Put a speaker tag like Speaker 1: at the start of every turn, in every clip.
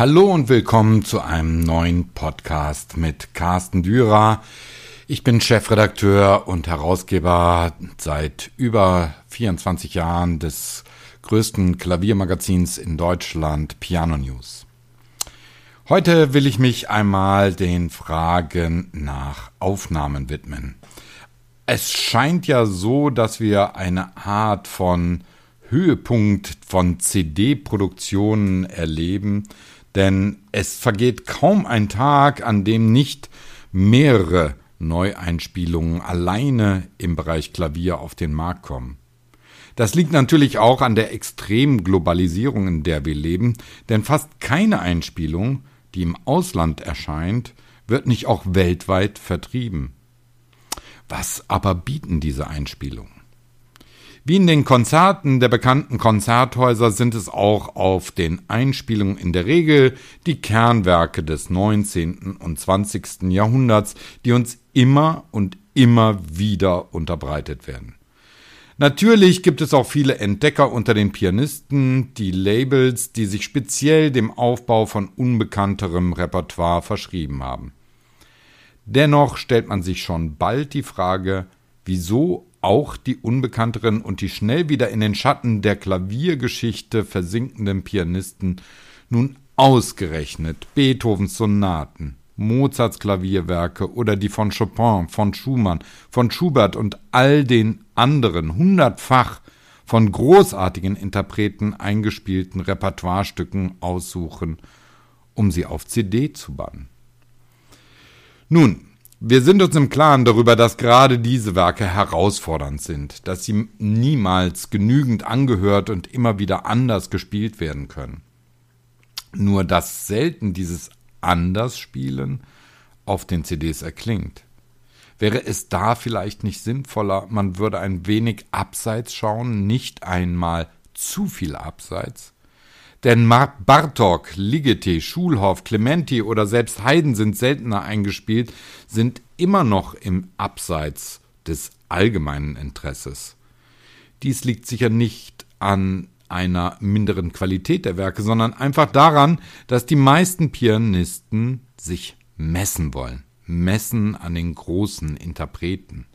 Speaker 1: Hallo und willkommen zu einem neuen Podcast mit Carsten Dürer. Ich bin Chefredakteur und Herausgeber seit über 24 Jahren des größten Klaviermagazins in Deutschland, Piano News. Heute will ich mich einmal den Fragen nach Aufnahmen widmen. Es scheint ja so, dass wir eine Art von Höhepunkt von CD-Produktionen erleben, denn es vergeht kaum ein Tag, an dem nicht mehrere Neueinspielungen alleine im Bereich Klavier auf den Markt kommen. Das liegt natürlich auch an der extremen Globalisierung, in der wir leben, denn fast keine Einspielung, die im Ausland erscheint, wird nicht auch weltweit vertrieben. Was aber bieten diese Einspielungen? Wie in den Konzerten der bekannten Konzerthäuser sind es auch auf den Einspielungen in der Regel die Kernwerke des 19. und 20. Jahrhunderts, die uns immer und immer wieder unterbreitet werden. Natürlich gibt es auch viele Entdecker unter den Pianisten, die Labels, die sich speziell dem Aufbau von unbekannterem Repertoire verschrieben haben. Dennoch stellt man sich schon bald die Frage, wieso auch die unbekannteren und die schnell wieder in den Schatten der Klaviergeschichte versinkenden Pianisten nun ausgerechnet Beethovens Sonaten, Mozarts Klavierwerke oder die von Chopin, von Schumann, von Schubert und all den anderen hundertfach von großartigen Interpreten eingespielten Repertoirestücken aussuchen, um sie auf CD zu bannen. Nun, wir sind uns im Klaren darüber, dass gerade diese Werke herausfordernd sind, dass sie niemals genügend angehört und immer wieder anders gespielt werden können. Nur dass selten dieses Andersspielen auf den CDs erklingt. Wäre es da vielleicht nicht sinnvoller, man würde ein wenig abseits schauen, nicht einmal zu viel abseits? Denn Bartok, Ligeti, Schulhoff, Clementi oder selbst Haydn sind seltener eingespielt, sind immer noch im Abseits des allgemeinen Interesses. Dies liegt sicher nicht an einer minderen Qualität der Werke, sondern einfach daran, dass die meisten Pianisten sich messen wollen, messen an den großen Interpreten.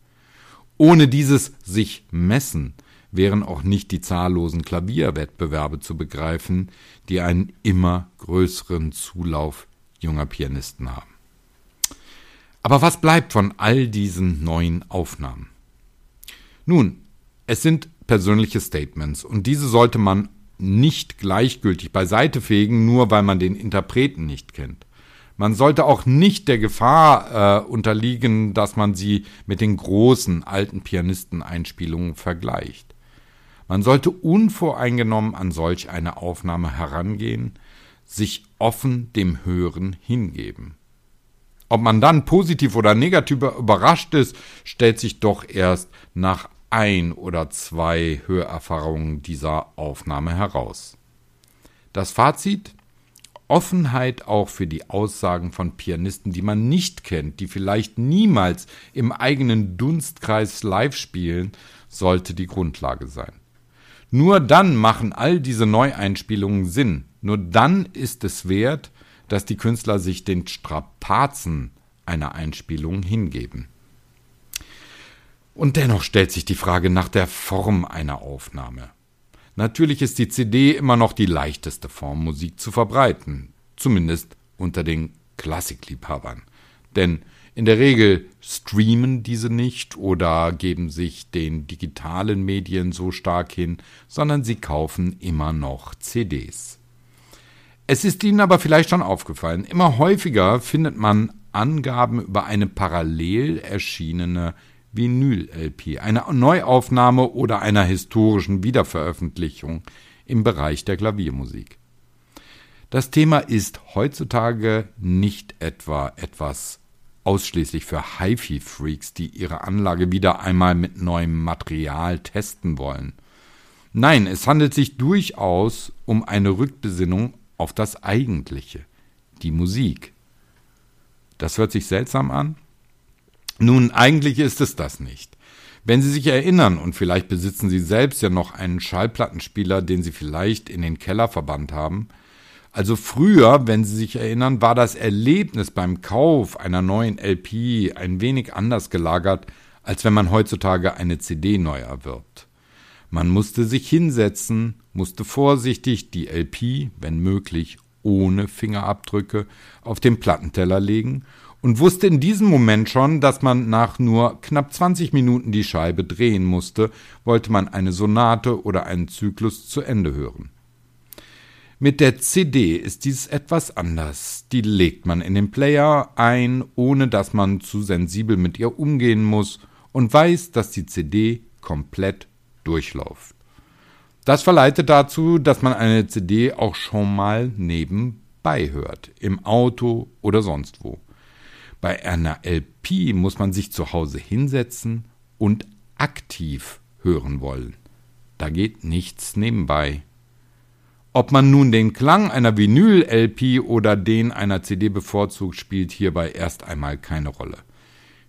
Speaker 1: Ohne dieses sich messen wären auch nicht die zahllosen Klavierwettbewerbe zu begreifen, die einen immer größeren Zulauf junger Pianisten haben. Aber was bleibt von all diesen neuen Aufnahmen? Nun, es sind persönliche Statements und diese sollte man nicht gleichgültig beiseite fegen, nur weil man den Interpreten nicht kennt. Man sollte auch nicht der Gefahr äh, unterliegen, dass man sie mit den großen alten Pianisteneinspielungen vergleicht. Man sollte unvoreingenommen an solch eine Aufnahme herangehen, sich offen dem Hören hingeben. Ob man dann positiv oder negativ überrascht ist, stellt sich doch erst nach ein oder zwei Hörerfahrungen dieser Aufnahme heraus. Das Fazit? Offenheit auch für die Aussagen von Pianisten, die man nicht kennt, die vielleicht niemals im eigenen Dunstkreis live spielen, sollte die Grundlage sein. Nur dann machen all diese Neueinspielungen Sinn. Nur dann ist es wert, dass die Künstler sich den Strapazen einer Einspielung hingeben. Und dennoch stellt sich die Frage nach der Form einer Aufnahme. Natürlich ist die CD immer noch die leichteste Form, Musik zu verbreiten, zumindest unter den Klassikliebhabern. Denn in der Regel streamen diese nicht oder geben sich den digitalen Medien so stark hin, sondern sie kaufen immer noch CDs. Es ist Ihnen aber vielleicht schon aufgefallen, immer häufiger findet man Angaben über eine parallel erschienene Vinyl-LP, eine Neuaufnahme oder einer historischen Wiederveröffentlichung im Bereich der Klaviermusik. Das Thema ist heutzutage nicht etwa etwas ausschließlich für HiFi-Freaks, die ihre Anlage wieder einmal mit neuem Material testen wollen. Nein, es handelt sich durchaus um eine Rückbesinnung auf das Eigentliche, die Musik. Das hört sich seltsam an? Nun, eigentlich ist es das nicht. Wenn Sie sich erinnern, und vielleicht besitzen Sie selbst ja noch einen Schallplattenspieler, den Sie vielleicht in den Keller verbannt haben, Also früher, wenn Sie sich erinnern, war das Erlebnis beim Kauf einer neuen LP ein wenig anders gelagert, als wenn man heutzutage eine CD neu erwirbt. Man musste sich hinsetzen, musste vorsichtig die LP, wenn möglich ohne Fingerabdrücke, auf den Plattenteller legen und wusste in diesem Moment schon, dass man nach nur knapp 20 Minuten die Scheibe drehen musste, wollte man eine Sonate oder einen Zyklus zu Ende hören. Mit der CD ist dies etwas anders. Die legt man in den Player ein, ohne dass man zu sensibel mit ihr umgehen muss und weiß, dass die CD komplett durchläuft. Das verleitet dazu, dass man eine CD auch schon mal nebenbei hört, im Auto oder sonst wo. Bei einer LP muss man sich zu Hause hinsetzen und aktiv hören wollen. Da geht nichts nebenbei. Ob man nun den Klang einer Vinyl-LP oder den einer CD bevorzugt, spielt hierbei erst einmal keine Rolle.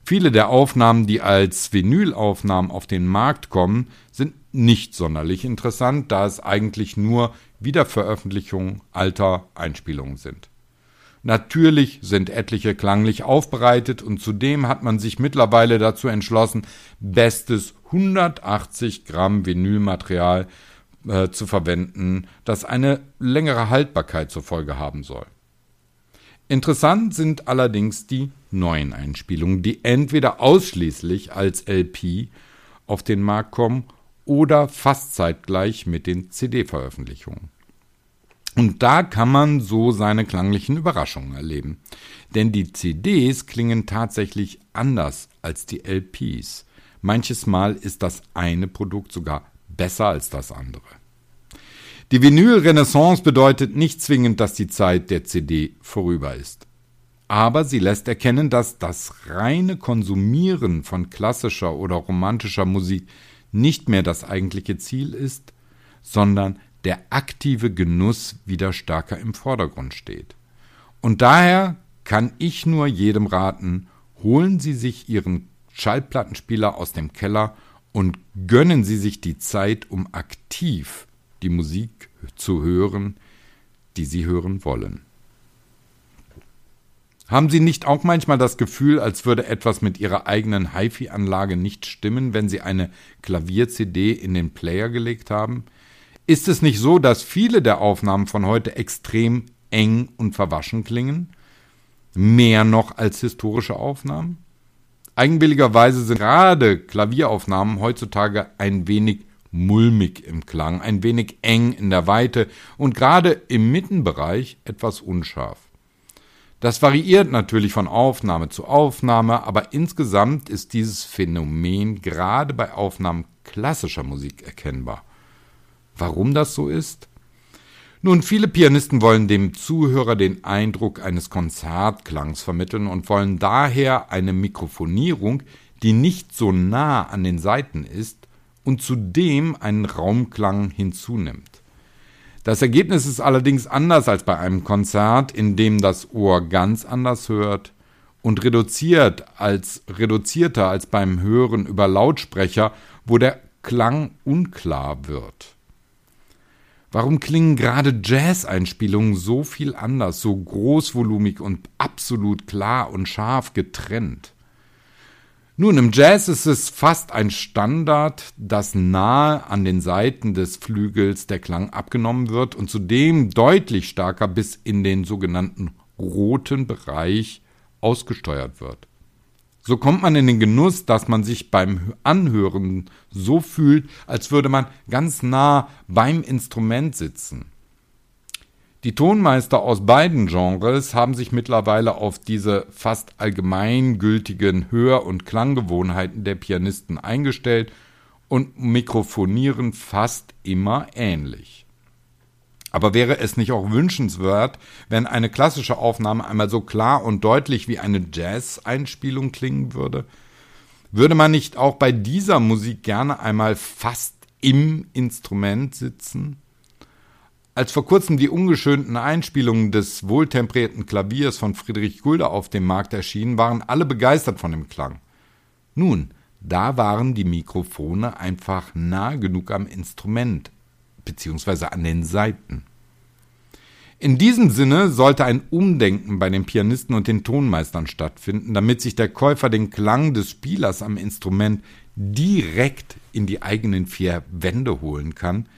Speaker 1: Viele der Aufnahmen, die als Vinylaufnahmen auf den Markt kommen, sind nicht sonderlich interessant, da es eigentlich nur Wiederveröffentlichungen alter Einspielungen sind. Natürlich sind etliche klanglich aufbereitet und zudem hat man sich mittlerweile dazu entschlossen, bestes 180 Gramm Vinylmaterial äh, zu verwenden, das eine längere Haltbarkeit zur Folge haben soll. Interessant sind allerdings die neuen Einspielungen, die entweder ausschließlich als LP auf den Markt kommen oder fast zeitgleich mit den CD-Veröffentlichungen. Und da kann man so seine klanglichen Überraschungen erleben. Denn die CDs klingen tatsächlich anders als die LPs. Manches Mal ist das eine Produkt sogar besser als das andere. Die Vinyl-Renaissance bedeutet nicht zwingend, dass die Zeit der CD vorüber ist. Aber sie lässt erkennen, dass das reine Konsumieren von klassischer oder romantischer Musik nicht mehr das eigentliche Ziel ist, sondern der aktive Genuss wieder stärker im Vordergrund steht. Und daher kann ich nur jedem raten, holen Sie sich Ihren Schallplattenspieler aus dem Keller und gönnen Sie sich die Zeit, um aktiv die Musik zu hören, die Sie hören wollen. Haben Sie nicht auch manchmal das Gefühl, als würde etwas mit Ihrer eigenen HiFi-Anlage nicht stimmen, wenn Sie eine Klavier-CD in den Player gelegt haben? Ist es nicht so, dass viele der Aufnahmen von heute extrem eng und verwaschen klingen? Mehr noch als historische Aufnahmen? Eigenwilligerweise sind gerade Klavieraufnahmen heutzutage ein wenig mulmig im Klang, ein wenig eng in der Weite und gerade im Mittenbereich etwas unscharf. Das variiert natürlich von Aufnahme zu Aufnahme, aber insgesamt ist dieses Phänomen gerade bei Aufnahmen klassischer Musik erkennbar. Warum das so ist? Nun, viele Pianisten wollen dem Zuhörer den Eindruck eines Konzertklangs vermitteln und wollen daher eine Mikrofonierung, die nicht so nah an den Saiten ist, und zudem einen Raumklang hinzunimmt. Das Ergebnis ist allerdings anders als bei einem Konzert, in dem das Ohr ganz anders hört und reduziert als reduzierter als beim Hören über Lautsprecher, wo der Klang unklar wird. Warum klingen gerade Jazz-Einspielungen so viel anders, so großvolumig und absolut klar und scharf getrennt? Nun, im Jazz ist es fast ein Standard, dass nahe an den Seiten des Flügels der Klang abgenommen wird und zudem deutlich stärker bis in den sogenannten roten Bereich ausgesteuert wird. So kommt man in den Genuss, dass man sich beim Anhören so fühlt, als würde man ganz nah beim Instrument sitzen. Die Tonmeister aus beiden Genres haben sich mittlerweile auf diese fast allgemeingültigen Hör- und Klanggewohnheiten der Pianisten eingestellt und mikrofonieren fast immer ähnlich. Aber wäre es nicht auch wünschenswert, wenn eine klassische Aufnahme einmal so klar und deutlich wie eine Jazz-Einspielung klingen würde? Würde man nicht auch bei dieser Musik gerne einmal fast im Instrument sitzen? Als vor kurzem die ungeschönten Einspielungen des wohltemperierten Klaviers von Friedrich Gulda auf dem Markt erschienen, waren alle begeistert von dem Klang. Nun, da waren die Mikrofone einfach nah genug am Instrument, beziehungsweise an den Saiten. In diesem Sinne sollte ein Umdenken bei den Pianisten und den Tonmeistern stattfinden, damit sich der Käufer den Klang des Spielers am Instrument direkt in die eigenen vier Wände holen kann,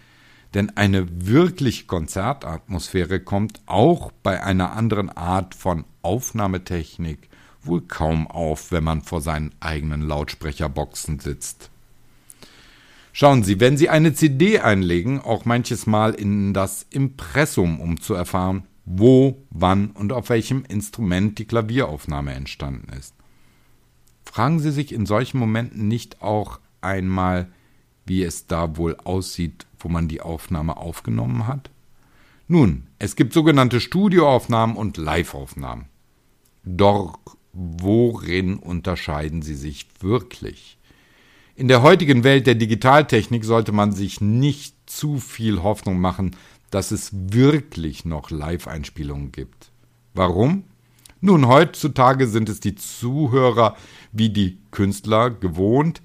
Speaker 1: denn eine wirklich Konzertatmosphäre kommt auch bei einer anderen Art von Aufnahmetechnik wohl kaum auf, wenn man vor seinen eigenen Lautsprecherboxen sitzt. Schauen Sie, wenn Sie eine CD einlegen, auch manches Mal in das Impressum, um zu erfahren, wo, wann und auf welchem Instrument die Klavieraufnahme entstanden ist. Fragen Sie sich in solchen Momenten nicht auch einmal, wie es da wohl aussieht, wo man die Aufnahme aufgenommen hat? Nun, es gibt sogenannte Studioaufnahmen und Liveaufnahmen. Doch worin unterscheiden sie sich wirklich? In der heutigen Welt der Digitaltechnik sollte man sich nicht zu viel Hoffnung machen, dass es wirklich noch Live-Einspielungen gibt. Warum? Nun, heutzutage sind es die Zuhörer wie die Künstler gewohnt,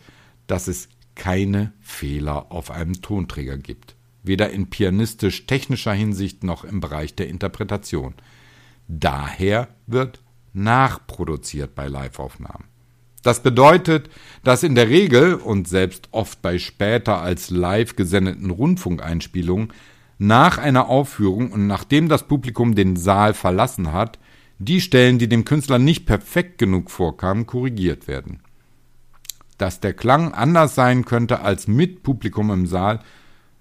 Speaker 1: dass es keine Fehler auf einem Tonträger gibt, weder in pianistisch-technischer Hinsicht noch im Bereich der Interpretation. Daher wird nachproduziert bei Liveaufnahmen. Das bedeutet, dass in der Regel und selbst oft bei später als live gesendeten Rundfunkeinspielungen nach einer Aufführung und nachdem das Publikum den Saal verlassen hat, die Stellen, die dem Künstler nicht perfekt genug vorkamen, korrigiert werden. Dass der Klang anders sein könnte als mit Publikum im Saal,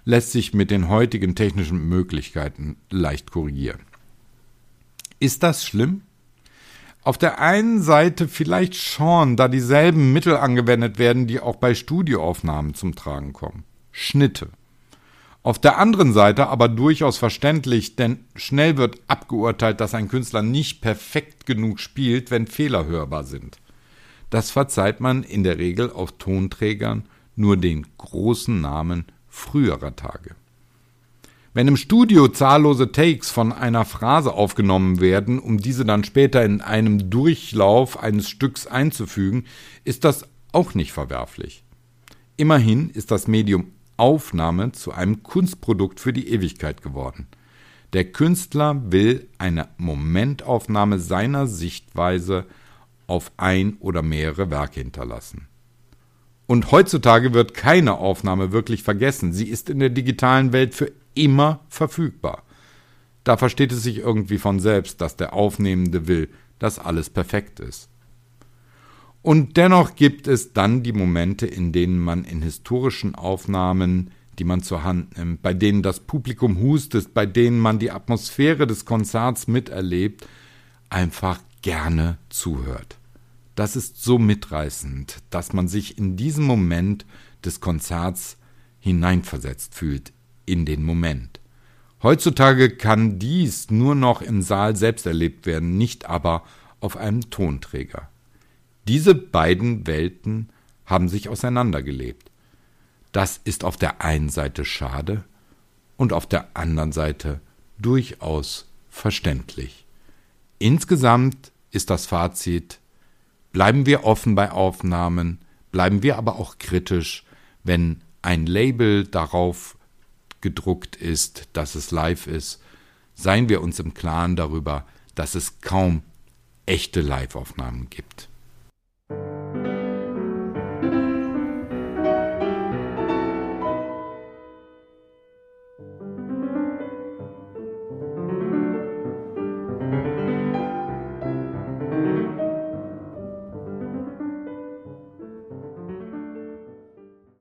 Speaker 1: lässt sich mit den heutigen technischen Möglichkeiten leicht korrigieren. Ist das schlimm? Auf der einen Seite vielleicht schon, da dieselben Mittel angewendet werden, die auch bei Studioaufnahmen zum Tragen kommen. Schnitte. Auf der anderen Seite aber durchaus verständlich, denn schnell wird abgeurteilt, dass ein Künstler nicht perfekt genug spielt, wenn Fehler hörbar sind. Das verzeiht man in der Regel auf Tonträgern nur den großen Namen früherer Tage. Wenn im Studio zahllose Takes von einer Phrase aufgenommen werden, um diese dann später in einem Durchlauf eines Stücks einzufügen, ist das auch nicht verwerflich. Immerhin ist das Medium Aufnahme zu einem Kunstprodukt für die Ewigkeit geworden. Der Künstler will eine Momentaufnahme seiner Sichtweise auf ein oder mehrere Werke hinterlassen. Und heutzutage wird keine Aufnahme wirklich vergessen. Sie ist in der digitalen Welt für immer verfügbar. Da versteht es sich irgendwie von selbst, dass der Aufnehmende will, dass alles perfekt ist. Und dennoch gibt es dann die Momente, in denen man in historischen Aufnahmen, die man zur Hand nimmt, bei denen das Publikum hustet, bei denen man die Atmosphäre des Konzerts miterlebt, einfach gerne zuhört. Das ist so mitreißend, dass man sich in diesem Moment des Konzerts hineinversetzt fühlt in den Moment. Heutzutage kann dies nur noch im Saal selbst erlebt werden, nicht aber auf einem Tonträger. Diese beiden Welten haben sich auseinandergelebt. Das ist auf der einen Seite schade und auf der anderen Seite durchaus verständlich. Insgesamt ist das Fazit, bleiben wir offen bei Aufnahmen, bleiben wir aber auch kritisch, wenn ein Label darauf gedruckt ist, dass es live ist, seien wir uns im Klaren darüber, dass es kaum echte Live-Aufnahmen gibt.